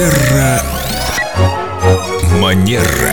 Терра Манера.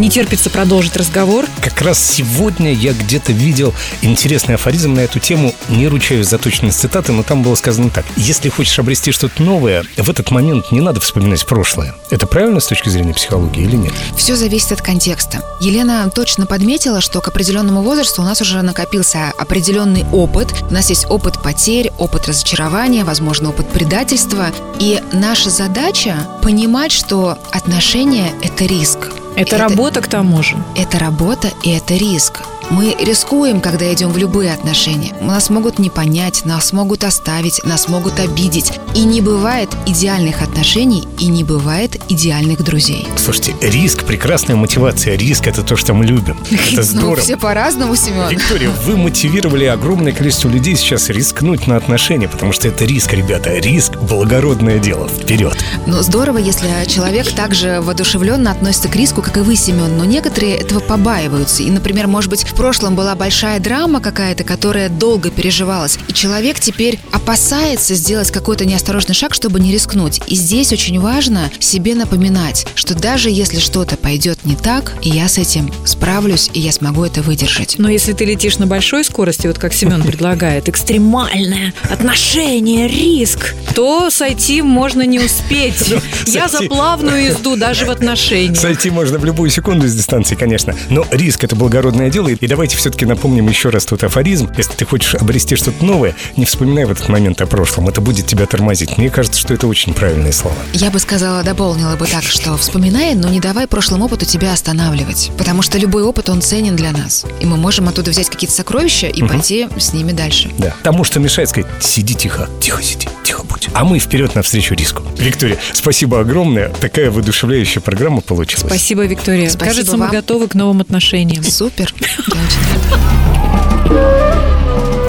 Не терпится продолжить разговор. Как раз сегодня я где-то видел интересный афоризм на эту тему. Не ручаюсь за точность цитаты, но там было сказано так. Если хочешь обрести что-то новое, в этот момент не надо вспоминать прошлое. Это правильно с точки зрения психологии или нет? Все зависит от контекста. Елена точно подметила, что к определенному возрасту у нас уже накопился определенный опыт. У нас есть опыт потерь, опыт разочарования, возможно, опыт предательства. И наша задача понимать, что отношения – это риск. Это, это работа к тому же. Это работа и это риск. Мы рискуем, когда идем в любые отношения. Нас могут не понять, нас могут оставить, нас могут обидеть. И не бывает идеальных отношений, и не бывает идеальных друзей. Слушайте, риск – прекрасная мотивация. Риск – это то, что мы любим. Это Ну, здорово. все по-разному, Семен. Виктория, вы мотивировали огромное количество людей сейчас рискнуть на отношения, потому что это риск, ребята. Риск – благородное дело. Вперед. Но здорово, если человек также воодушевленно относится к риску, как и вы, Семен. Но некоторые этого побаиваются. И, например, может быть, в прошлом была большая драма какая-то, которая долго переживалась. И человек теперь опасается сделать какой-то неосторожный шаг, чтобы не рискнуть. И здесь очень важно себе напоминать, что даже если что-то пойдет не так, и я с этим справлюсь, и я смогу это выдержать. Но если ты летишь на большой скорости, вот как Семен предлагает, экстремальное отношение, риск, то сойти можно не успеть. Я за плавную езду даже в отношениях. Сойти можно в любую секунду с дистанции, конечно. Но риск – это благородное дело. И давайте все-таки напомним еще раз тот афоризм. Если ты хочешь обрести что-то новое, не вспоминай в этот момент о прошлом. Это будет тебя тормозить. Мне кажется, что это очень правильные слова. Я бы сказала, дополнила бы так, что вспоминай, но не давай прошлым опыту тебя останавливать. Потому что любой опыт, он ценен для нас. И мы можем оттуда взять какие-то сокровища и пойти с ними дальше. Да. Тому, что мешает сказать, сиди тихо, тихо сиди, тихо будь. А мы вперед навстречу риску. Виктория, спасибо огромное. Такая воодушевляющая программа получилась. Спасибо, Виктория. Спасибо Кажется, мы вам. готовы к новым отношениям. Супер. Я очень.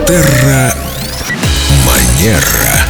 Терра Манера.